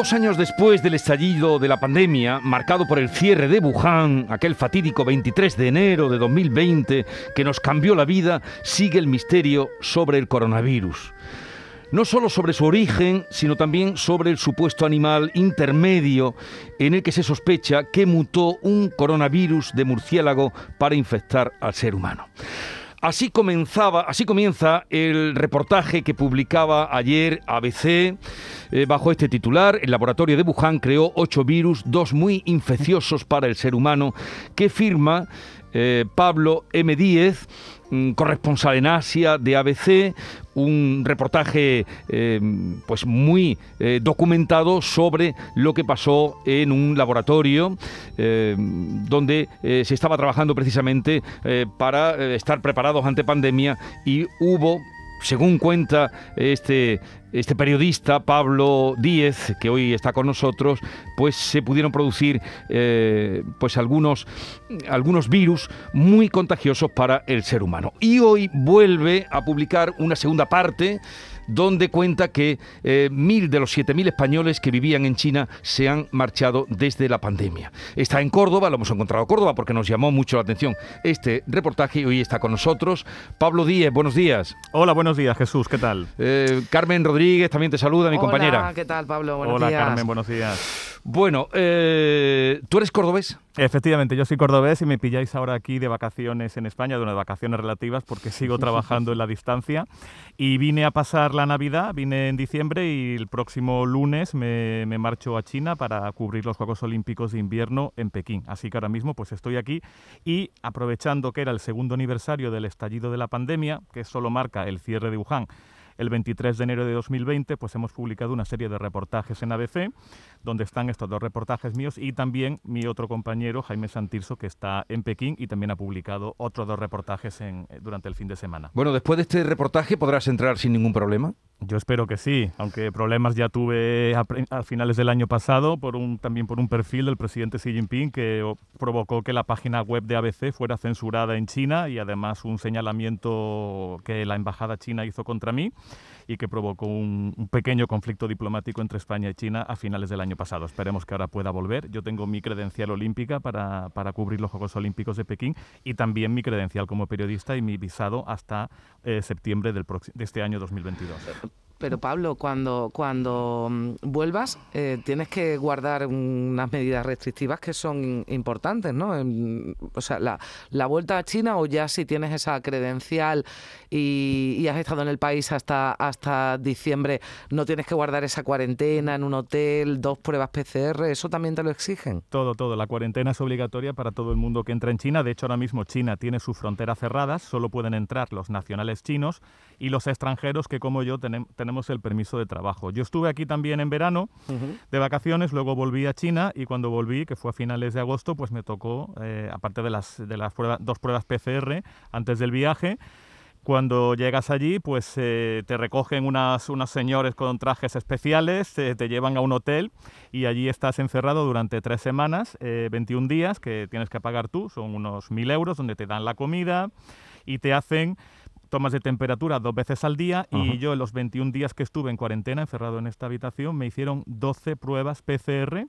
Dos años después del estallido de la pandemia, marcado por el cierre de Wuhan, aquel fatídico 23 de enero de 2020 que nos cambió la vida, sigue el misterio sobre el coronavirus no solo sobre su origen, sino también sobre el supuesto animal intermedio en el que se sospecha que mutó un coronavirus de murciélago para infectar al ser humano. Así comenzaba, así comienza el reportaje que publicaba ayer ABC eh, bajo este titular. El laboratorio de Wuhan creó ocho virus, dos muy infecciosos para el ser humano, que firma eh, Pablo M. Díez, corresponsal en Asia de ABC, un reportaje eh, pues muy eh, documentado sobre lo que pasó en un laboratorio donde se estaba trabajando precisamente para estar preparados ante pandemia y hubo según cuenta este, este periodista Pablo Díez, que hoy está con nosotros, pues se pudieron producir eh, pues algunos, algunos virus muy contagiosos para el ser humano. Y hoy vuelve a publicar una segunda parte donde cuenta que eh, mil de los siete mil españoles que vivían en China se han marchado desde la pandemia. Está en Córdoba, lo hemos encontrado en Córdoba porque nos llamó mucho la atención este reportaje y hoy está con nosotros. Pablo Díez, buenos días. Hola, buenos días, Jesús, ¿qué tal? Eh, Carmen Rodríguez también te saluda, mi compañera. Hola, ¿qué tal, Pablo? Buenos Hola, días. Carmen, buenos días. Bueno, eh, ¿tú eres cordobés? Efectivamente, yo soy cordobés y me pilláis ahora aquí de vacaciones en España, de unas vacaciones relativas porque sigo trabajando en la distancia y vine a pasar la Navidad, vine en diciembre y el próximo lunes me, me, marcho a China para cubrir los Juegos Olímpicos de invierno en Pekín. Así que ahora mismo pues estoy aquí y aprovechando que era el segundo aniversario del estallido de la pandemia, que solo marca el cierre de Wuhan, el 23 de enero de 2020, pues hemos publicado una serie de reportajes en ABC, donde están estos dos reportajes míos y también mi otro compañero, Jaime Santirso, que está en Pekín y también ha publicado otros dos reportajes en, durante el fin de semana. Bueno, después de este reportaje podrás entrar sin ningún problema. Yo espero que sí, aunque problemas ya tuve a, a, finales del año pasado por un, también por un perfil del presidente Xi Jinping que provocó que la página web de ABC fuera censurada en China y además un señalamiento que la embajada china hizo contra mí y que provocó un, pequeño conflicto diplomático entre España y China a finales del año pasado. Esperemos que ahora pueda volver. Yo tengo mi credencial olímpica para, para cubrir los Juegos Olímpicos de Pekín y también mi credencial como periodista y mi visado hasta eh, septiembre del de este año 2022. Pero Pablo, cuando, cuando mm, vuelvas, eh, tienes que guardar unas medidas restrictivas que son importantes, ¿no? O sea, la, la, vuelta a China o ya si tienes esa credencial y, y, has estado en el país hasta, hasta diciembre, no tienes que guardar esa cuarentena en un hotel, dos pruebas PCR, ¿eso también te lo exigen? Todo, todo. La cuarentena es obligatoria para todo el mundo que entra en China. De hecho, ahora mismo China tiene sus fronteras cerradas, solo pueden entrar los nacionales chinos y los extranjeros que como yo tenemos tenemos el permiso de trabajo. Yo estuve aquí también en verano uh -huh. de vacaciones, luego volví a China y cuando volví, que fue a finales de agosto, pues me tocó, eh, aparte de las, de las pruebas, dos pruebas PCR antes del viaje, cuando llegas allí, pues eh, te recogen unas, unos señores con trajes especiales, eh, te llevan a un hotel y allí estás encerrado durante tres semanas, eh, 21 días que tienes que pagar tú, son unos mil euros, donde te dan la comida y te hacen tomas de temperatura dos veces al día uh -huh. y yo en los 21 días que estuve en cuarentena, encerrado en esta habitación, me hicieron 12 pruebas PCR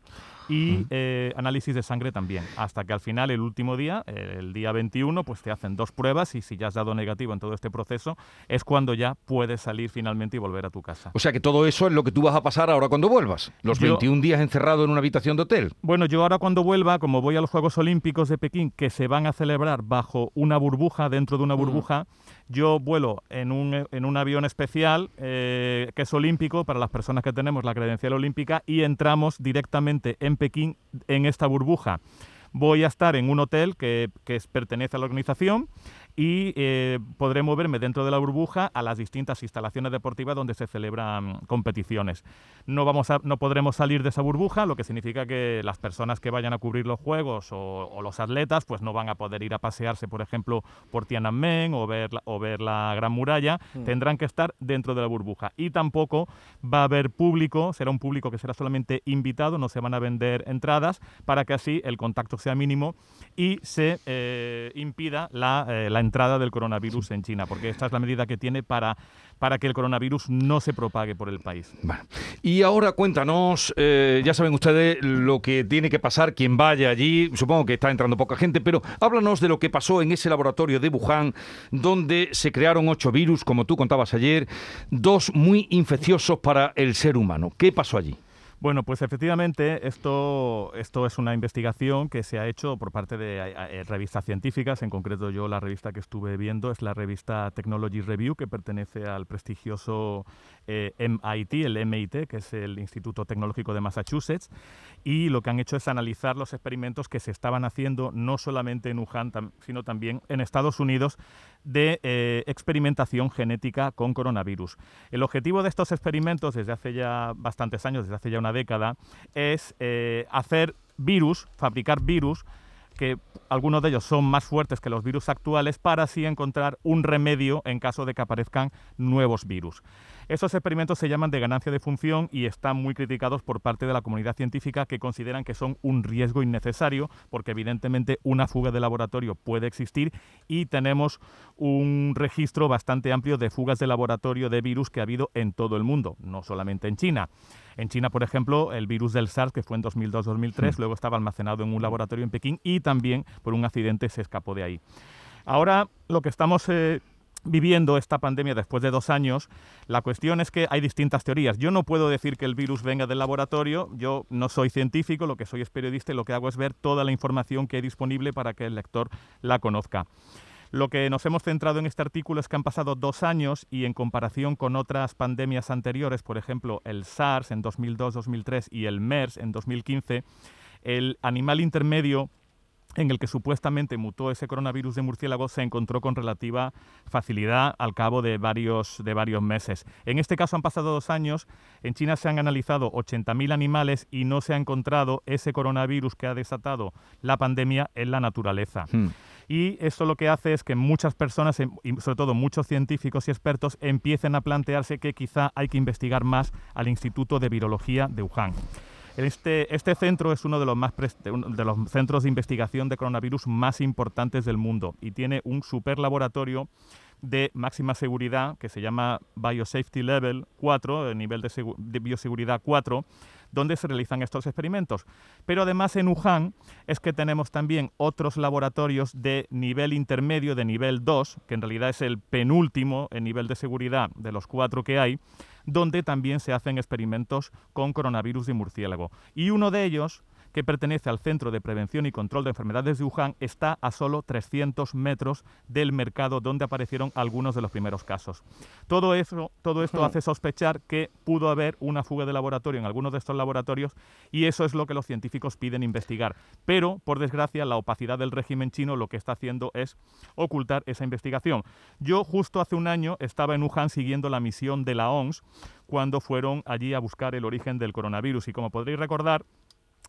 y uh -huh. eh, análisis de sangre también, hasta que al final, el último día, el día 21, pues te hacen dos pruebas y si ya has dado negativo en todo este proceso, es cuando ya puedes salir finalmente y volver a tu casa. O sea que todo eso es lo que tú vas a pasar ahora cuando vuelvas, los yo, 21 días encerrado en una habitación de hotel. Bueno, yo ahora cuando vuelva, como voy a los Juegos Olímpicos de Pekín, que se van a celebrar bajo una burbuja, dentro de una burbuja, uh -huh. Yo vuelo en un, en un avión especial eh, que es olímpico para las personas que tenemos la credencial olímpica y entramos directamente en Pekín en esta burbuja. Voy a estar en un hotel que, que pertenece a la organización y eh, podré moverme dentro de la burbuja a las distintas instalaciones deportivas donde se celebran competiciones. No, vamos a, no podremos salir de esa burbuja, lo que significa que las personas que vayan a cubrir los juegos o, los atletas pues no van a poder ir a pasearse, por ejemplo, por Tiananmen o ver la, o ver la Gran Muralla, mm. tendrán que estar dentro de la burbuja. Y tampoco va a haber público, será un público que será solamente invitado, no se van a vender entradas, para que así el contacto sea mínimo y se eh, impida la, eh, la entrada del coronavirus en China, porque esta es la medida que tiene para, para que el coronavirus no se propague por el país. Y ahora cuéntanos, eh, ya saben ustedes lo que tiene que pasar quien vaya allí, supongo que está entrando poca gente, pero háblanos de lo que pasó en ese laboratorio de Wuhan, donde se crearon ocho virus, como tú contabas ayer, dos muy infecciosos para el ser humano. ¿Qué pasó allí? Bueno, pues efectivamente esto, esto es una investigación que se ha hecho por parte de eh, eh, revistas científicas, en concreto yo la revista que estuve viendo es la revista Technology Review, que pertenece al prestigioso eh, MIT, el MIT, que es el Instituto Tecnológico de Massachusetts, y lo que han hecho es analizar los experimentos que se estaban haciendo no solamente en Wuhan, sino también en Estados Unidos de experimentación genética con coronavirus. El objetivo de estos experimentos desde hace ya bastantes años, desde hace ya una década, es eh, hacer virus, fabricar virus que algunos de ellos son más fuertes que los virus actuales para así encontrar un remedio en caso de que aparezcan nuevos virus. Estos experimentos se llaman de ganancia de función y están muy criticados por parte de la comunidad científica que consideran que son un riesgo innecesario porque evidentemente una fuga de laboratorio puede existir y tenemos un registro bastante amplio de fugas de laboratorio de virus que ha habido en todo el mundo, no solamente en China. En China, por ejemplo, el virus del SARS, que fue en 2002-2003, luego estaba almacenado en un laboratorio en Pekín y también por un accidente se escapó de ahí. Ahora lo que estamos eh, viviendo esta pandemia después de dos años, la cuestión es que hay distintas teorías. Yo no puedo decir que el virus venga del laboratorio, yo no soy científico, lo que soy es periodista y lo que hago es ver toda la información que hay disponible para que el lector la conozca. Lo que nos hemos centrado en este artículo es que han pasado dos años y en comparación con otras pandemias anteriores, por ejemplo el SARS en 2002-2003 y el MERS en 2015, el animal intermedio en el que supuestamente mutó ese coronavirus de murciélago se encontró con relativa facilidad al cabo de varios, de varios meses. En este caso han pasado dos años, en China se han analizado 80.000 animales y no se ha encontrado ese coronavirus que ha desatado la pandemia en la naturaleza. Hmm. Y eso lo que hace es que muchas personas, em, y sobre todo muchos científicos y expertos, empiecen a plantearse que quizá hay que investigar más al Instituto de Virología de Wuhan. Este, este centro es uno de los, más de los centros de investigación de coronavirus más importantes del mundo y tiene un super laboratorio de máxima seguridad que se llama Biosafety Level 4, el nivel de, de bioseguridad 4, donde se realizan estos experimentos. Pero además en Wuhan es que tenemos también otros laboratorios de nivel intermedio, de nivel 2, que en realidad es el penúltimo en nivel de seguridad de los cuatro que hay, donde también se hacen experimentos con coronavirus de murciélago. Y uno de ellos que pertenece al Centro de Prevención y Control de Enfermedades de Wuhan, está a solo 300 metros del mercado donde aparecieron algunos de los primeros casos. Todo, eso, todo esto hace sospechar que pudo haber una fuga de laboratorio en algunos de estos laboratorios y eso es lo que los científicos piden investigar. Pero, por desgracia, la opacidad del régimen chino lo que está haciendo es ocultar esa investigación. Yo justo hace un año estaba en Wuhan siguiendo la misión de la OMS cuando fueron allí a buscar el origen del coronavirus y como podréis recordar,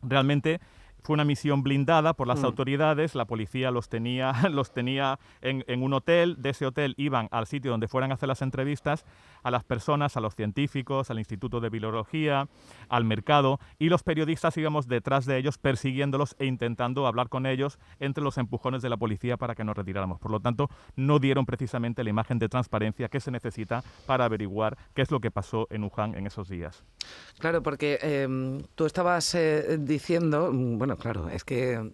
realmente fue una misión blindada por las mm. autoridades, la policía los tenía, los tenía en, en, un hotel, de ese hotel iban al sitio donde fueran a hacer las entrevistas a las personas, a los científicos, al Instituto de Biología, al mercado, y los periodistas íbamos detrás de ellos persiguiéndolos e intentando hablar con ellos entre los empujones de la policía para que nos retiráramos. Por lo tanto, no dieron precisamente la imagen de transparencia que se necesita para averiguar qué es lo que pasó en Wuhan en esos días. Claro, porque em, tú estabas eh, diciendo, mm, bueno, claro, es que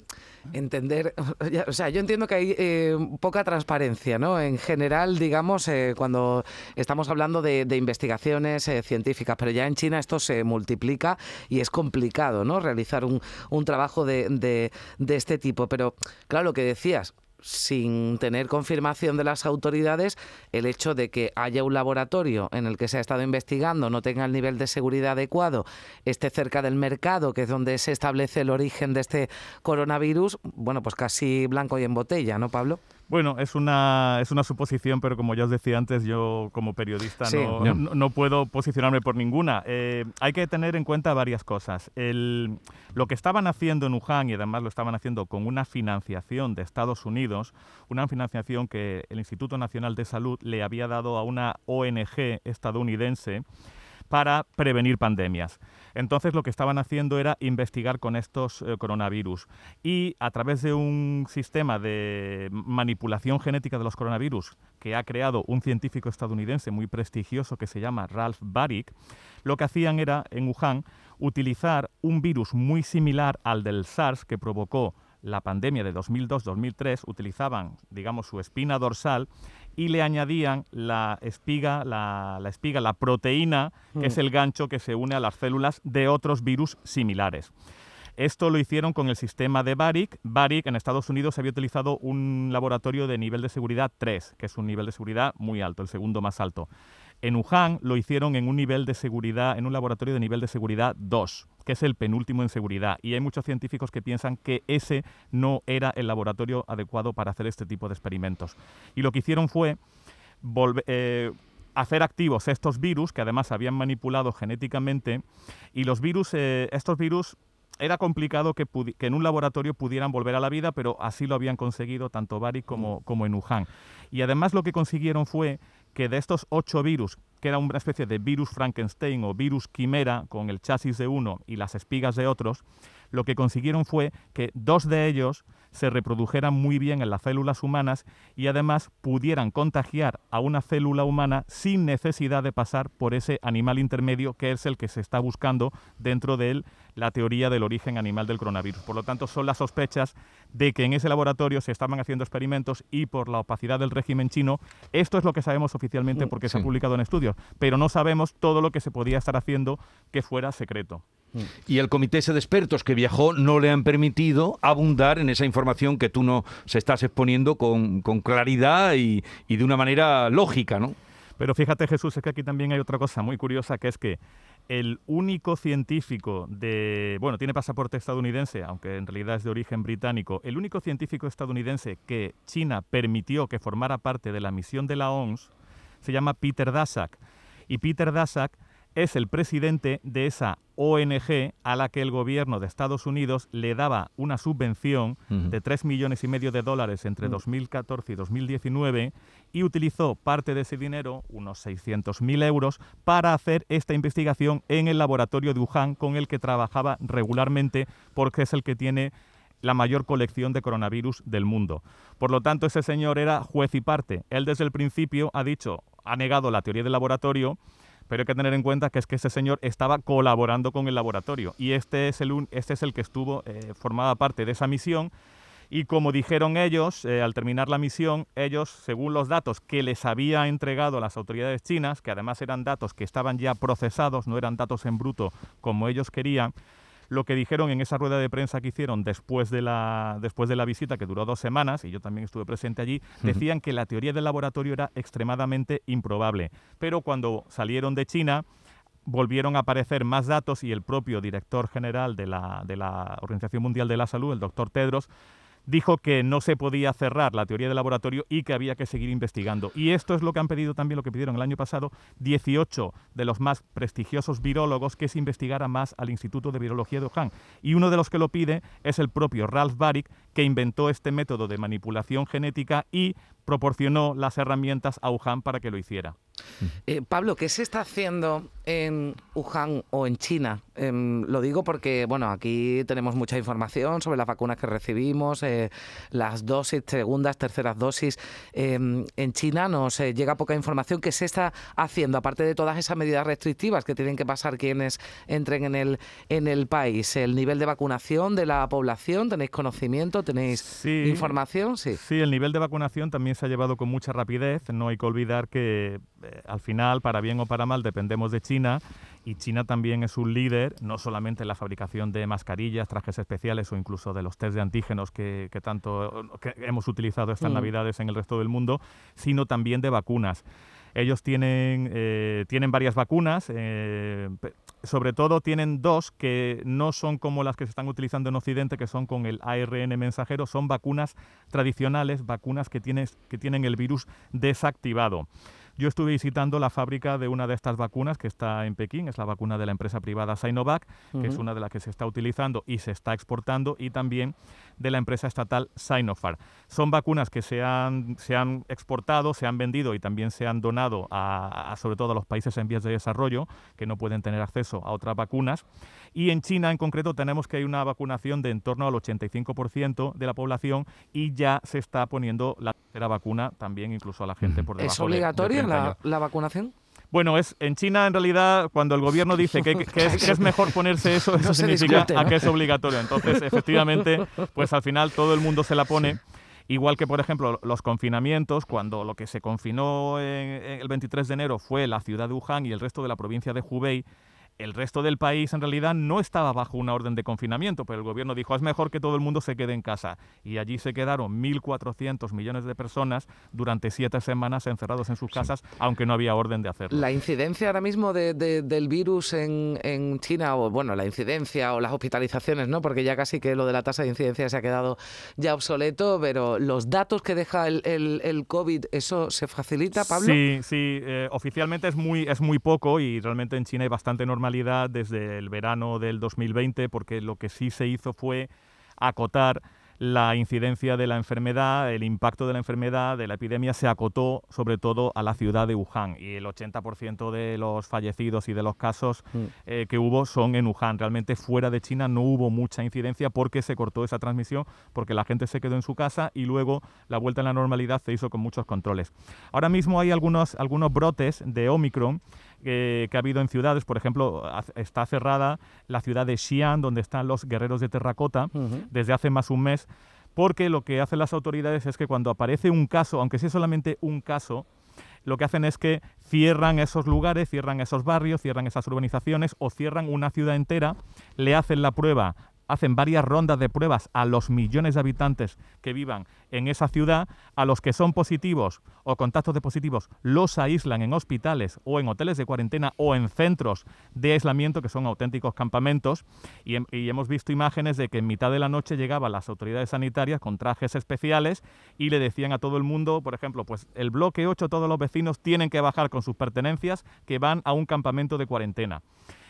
entender, o sea, yo entiendo que hay eh, poca transparencia, ¿no? En general, digamos, eh, cuando estamos hablando de, investigaciones científicas, pero ya en China esto se multiplica y es complicado, ¿no? Realizar un, trabajo de, de este tipo. Pero, claro, lo que decías, sin tener confirmación de las autoridades, el hecho de que haya un laboratorio en el que se ha estado investigando no tenga el nivel de seguridad adecuado, esté cerca del mercado, que es donde se establece el origen de este coronavirus, bueno, pues casi blanco y en botella, ¿no, Pablo? Bueno, es una, es una suposición, pero como ya os decía antes, yo como periodista no, no, puedo posicionarme por ninguna. Eh, hay que tener en cuenta varias cosas. El, lo que estaban haciendo en Wuhan, y además lo estaban haciendo con una financiación de Estados Unidos, una financiación que el Instituto Nacional de Salud le había dado a una ONG estadounidense, para prevenir pandemias. Entonces lo que estaban haciendo era investigar con estos eh, coronavirus. Y a través de un sistema de manipulación genética de los coronavirus que ha creado un científico estadounidense muy prestigioso que se llama Ralph Baric, lo que hacían era en Wuhan utilizar un virus muy similar al del SARS que provocó la pandemia de 2002-2003 utilizaban, digamos, su espina dorsal y le añadían la espiga, la, espiga, la proteína, que es mm. el gancho que se une a las células de otros virus similares. Esto lo hicieron con el sistema de Baric. Baric en Estados Unidos había utilizado un laboratorio de nivel de seguridad 3, que es un nivel de seguridad muy alto, el segundo más alto. En Wuhan lo hicieron en un nivel de seguridad, en un laboratorio de nivel de seguridad 2, que es el penúltimo en seguridad. Y hay muchos científicos que piensan que ese no era el laboratorio adecuado para hacer este tipo de experimentos. Y lo que hicieron fue eh, hacer activos estos virus que además habían manipulado genéticamente y los virus, eh, estos virus era complicado que, en un laboratorio pudieran volver a la vida, pero así lo habían conseguido tanto Bari como, como en Wuhan. Y además lo que consiguieron fue que de estos ocho virus, que era una especie de virus Frankenstein o virus quimera con el chasis de uno y las espigas de otros, lo que consiguieron fue que dos de ellos se reprodujeran muy bien en las células humanas y además pudieran contagiar a una célula humana sin necesidad de pasar por ese animal intermedio que es el que se está buscando dentro de la teoría del origen animal del coronavirus. Por lo tanto, son las sospechas de que en ese laboratorio se estaban haciendo experimentos y por la opacidad del régimen chino, esto es lo que sabemos oficialmente mm, porque se ha publicado en estudios, pero no sabemos todo lo que se podía estar haciendo que fuera secreto. Y el comité ese de expertos que viajó no le han permitido abundar en esa información que tú no se estás exponiendo con, claridad y, y, de una manera lógica, ¿no? Pero fíjate Jesús, es que aquí también hay otra cosa muy curiosa, que es que el único científico de, bueno, tiene pasaporte estadounidense, aunque en realidad es de origen británico, el único científico estadounidense que China permitió que formara parte de la misión de la OMS se llama Peter Daszak. Y Peter Daszak es el presidente de esa ONG a la que el gobierno de Estados Unidos le daba una subvención de 3 millones y medio de dólares entre 2014 mm. y 2019 y utilizó parte de ese dinero, unos 600.000 euros, para hacer esta investigación en el laboratorio de Wuhan con el que trabajaba regularmente porque es el que tiene la mayor colección de coronavirus del mundo. Por lo tanto, ese señor era juez y parte. Él desde el principio ha dicho, ha negado la teoría del laboratorio pero hay que tener en cuenta que es que ese señor estaba colaborando con el laboratorio y este es el, este es el que estuvo, eh, formaba parte de esa misión. Y como dijeron ellos, eh, al terminar la misión, ellos, según los datos que les había entregado las autoridades chinas, que además eran datos que estaban ya procesados, no eran datos en bruto como ellos querían, lo que dijeron en esa rueda de prensa que hicieron después de la, después de la visita, que duró dos semanas, y yo también estuve presente allí, decían que la teoría del laboratorio era extremadamente improbable. Pero cuando salieron de China, volvieron a aparecer más datos y el propio director general de la, de la Organización Mundial de la Salud, el doctor Tedros, dijo que no se podía cerrar la teoría del laboratorio y que había que seguir investigando. Y esto es lo que han pedido también, lo que pidieron el año pasado, 18 de los más prestigiosos virólogos que se investigara más al Instituto de Virología de Wuhan. Y uno de los que lo pide es el propio Ralph Baric, que inventó este método de manipulación genética y proporcionó las herramientas a Wuhan para que lo hiciera. Eh, Pablo, ¿qué se está haciendo en Wuhan o en China? Em, lo digo porque, bueno, aquí tenemos mucha información sobre las vacunas que recibimos, eh, las dosis, segundas, terceras dosis. Em, en China nos eh, llega poca información. ¿Qué se está haciendo, aparte de todas esas medidas restrictivas que tienen que pasar quienes entren en el, en el país? ¿El nivel de vacunación de la población? ¿Tenéis conocimiento? ¿Tenéis información? Sí. sí, el nivel de vacunación también se ha llevado con mucha rapidez. No hay que olvidar que al final, para bien o para mal, dependemos de China y China también es un líder, no solamente en la fabricación de mascarillas, trajes especiales o incluso de los test de antígenos que, tanto hemos utilizado estas mm. navidades en el resto del mundo, sino también de vacunas. Ellos tienen, eh, tienen varias vacunas, eh, sobre todo tienen dos que no son como las que se están utilizando en Occidente, que son con el ARN mensajero, son vacunas tradicionales, vacunas que, que tienen el virus desactivado. Yo estuve visitando la fábrica de una de estas vacunas que está en Pekín, es la vacuna de la empresa privada Sinovac, que es una de las que se está utilizando y se está exportando, y también de la empresa estatal Sinopharm. Son vacunas que se han, se han exportado, se han vendido y también se han donado a, sobre todo a los países en vías de desarrollo, que no pueden tener acceso a otras vacunas. Y en China en concreto tenemos que hay una vacunación de en torno al 85% de la población y ya se está poniendo la tercera vacuna también incluso a la gente por debajo ¿Es obligatoria la, vacunación? Bueno, es en China en realidad cuando el gobierno dice que, es, mejor ponerse eso, eso significa a que es obligatorio. Entonces, efectivamente, pues al final todo el mundo se la pone. Igual que, por ejemplo, los confinamientos, cuando lo que se confinó el 23 de enero fue la ciudad de Wuhan y el resto de la provincia de Hubei, el resto del país en realidad no estaba bajo una orden de confinamiento, pero el gobierno dijo es mejor que todo el mundo se quede en casa. Y allí se quedaron 1.400 millones de personas durante siete semanas encerrados en sus casas, aunque no había orden de hacerlo. La incidencia ahora mismo del virus en, China, o bueno, la incidencia o las hospitalizaciones, ¿no? porque ya casi que lo de la tasa de incidencia se ha quedado ya obsoleto, pero los datos que deja el, el, COVID, ¿eso se facilita, Pablo? Sí, sí, eh, oficialmente es muy, es muy poco y realmente en China hay bastante normal desde el verano del 2020, porque lo que sí se hizo fue acotar la incidencia de la enfermedad, el impacto de la enfermedad, de la epidemia, se acotó sobre todo a la ciudad de Wuhan y el 80% de los fallecidos y de los casos mm. eh, que hubo son en Wuhan. Realmente fuera de China no hubo mucha incidencia porque se cortó esa transmisión, porque la gente se quedó en su casa y luego la vuelta a la normalidad se hizo con muchos controles. Ahora mismo hay algunos, algunos brotes de Omicron que, ha habido en ciudades. Por ejemplo, está cerrada la ciudad de Xi'an, donde están los guerreros de terracota, desde hace más un mes, porque lo que hacen las autoridades es que cuando aparece un caso, aunque sea solamente un caso, lo que hacen es que cierran esos lugares, cierran esos barrios, cierran esas urbanizaciones o cierran una ciudad entera, le hacen la prueba hacen varias rondas de pruebas a los millones de habitantes que vivan en esa ciudad, a los que son positivos o contactos de positivos los aíslan en hospitales o en hoteles de cuarentena o en centros de aislamiento que son auténticos campamentos. Y, hemos visto imágenes de que en mitad de la noche llegaban las autoridades sanitarias con trajes especiales y le decían a todo el mundo, por ejemplo, pues el bloque 8 todos los vecinos tienen que bajar con sus pertenencias que van a un campamento de cuarentena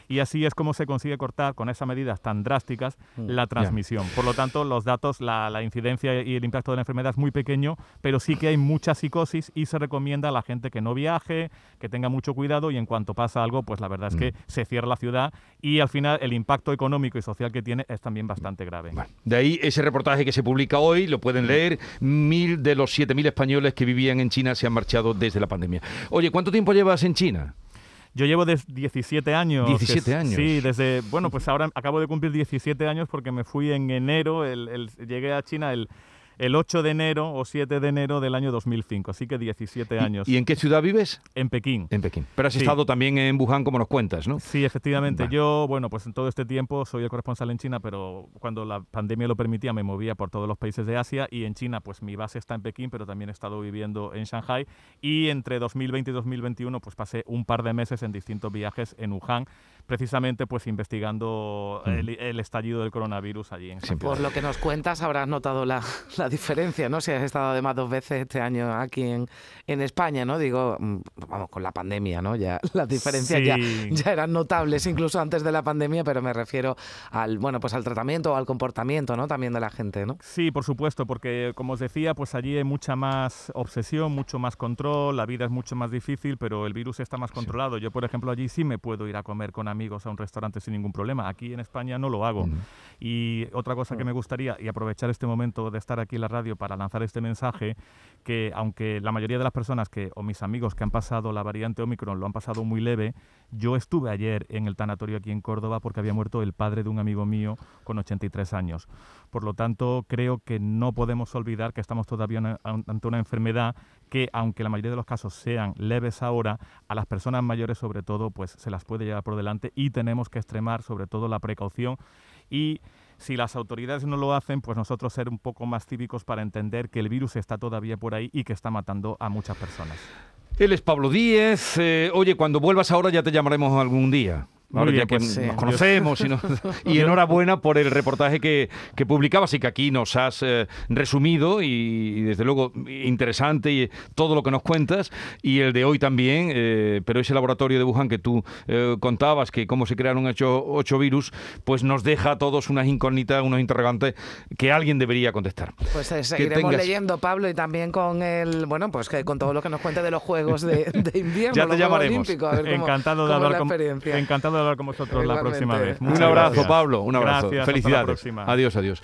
y así es como se consigue cortar con esas medidas tan drásticas mm, la transmisión. Por lo tanto, los datos, la, incidencia y el impacto de la enfermedad es muy pequeño, pero sí que hay mucha psicosis y se recomienda a la gente que no viaje, que tenga mucho cuidado y en cuanto pasa algo, pues la verdad es que mm. se cierra la ciudad y al final el impacto económico y social que tiene es también bastante grave. De ahí ese reportaje que se publica hoy, lo pueden mm. leer, mil de los siete mil españoles que vivían en China se han marchado desde la pandemia. Oye, ¿cuánto tiempo llevas en China? Yo llevo de 17 años. 17 años. Sí, desde, bueno, pues ahora acabo de cumplir 17 años porque me fui en enero, el, llegué a China el el 8 de enero o 7 de enero del año 2005, así que 17 años. ¿Y, en qué ciudad vives? En Pekín. En Pekín. Pero has estado también en Wuhan, como nos cuentas, ¿no? Sí, efectivamente. Yo, bueno, pues en todo este tiempo soy el corresponsal en China, pero cuando la pandemia lo permitía me movía por todos los países de Asia y en China, pues mi base está en Pekín, pero también he estado viviendo en Shanghai y entre 2020 y 2021 pues pasé un par de meses en distintos viajes en Wuhan precisamente pues investigando mm. el, estallido del coronavirus allí en Por lo que nos cuentas habrás notado la, la, diferencia, ¿no? Si has estado además dos veces este año aquí en, en España, ¿no? Digo, mm, vamos, con la pandemia, ¿no? Ya las diferencias ya, ya eran notables incluso antes de la pandemia, pero me refiero al, bueno, pues al tratamiento o al comportamiento, ¿no? También de la gente, ¿no? Sí, por supuesto, porque como os decía, pues allí hay mucha más obsesión, mucho más control, la vida es mucho más difícil, pero el virus está más controlado. Yo, por ejemplo, allí sí me puedo ir a comer con amigos amigos a un restaurante sin ningún problema. Aquí en España no lo hago. Y otra cosa que me gustaría, y aprovechar este momento de estar aquí en la radio para lanzar este mensaje, que aunque la mayoría de las personas que, o mis amigos que han pasado la variante Omicron lo han pasado muy leve, yo estuve ayer en el tanatorio aquí en Córdoba porque había muerto el padre de un amigo mío con 83 años. Por lo tanto, creo que no podemos olvidar que estamos todavía ante una enfermedad que, aunque la mayoría de los casos sean leves ahora, a las personas mayores sobre todo, pues se las puede llevar por delante y tenemos que extremar sobre todo la precaución y si las autoridades no lo hacen, pues nosotros ser un poco más cívicos para entender que el virus está todavía por ahí y que está matando a muchas personas. Él es Pablo Díez. Eh, oye, cuando vuelvas ahora ya te llamaremos algún día. Ahora bien, ya que pues sí. nos conocemos y, no- y enhorabuena por el reportaje que, que publicabas y que aquí nos has eh, resumido y, y desde luego interesante y todo lo que nos cuentas y el de hoy también, eh, pero ese laboratorio de Wuhan que tú eh, contabas que cómo se crearon ocho, ocho virus, pues nos deja a todos unas incógnitas, unos interrogantes que alguien debería contestar. Pues eh, seguiremos tengas- leyendo, Pablo, y también con el, bueno, pues que con todo lo que nos cuente de los Juegos de, de invierno, Ya te los llamaremos. Olímpicos, a ver cómo, encantado, de hablar la con, encantado hablar con vosotros la próxima vez. Un Un Muchas abrazo, gracias. Pablo, un abrazo. Gracias, Felicidades. Adiós, adiós.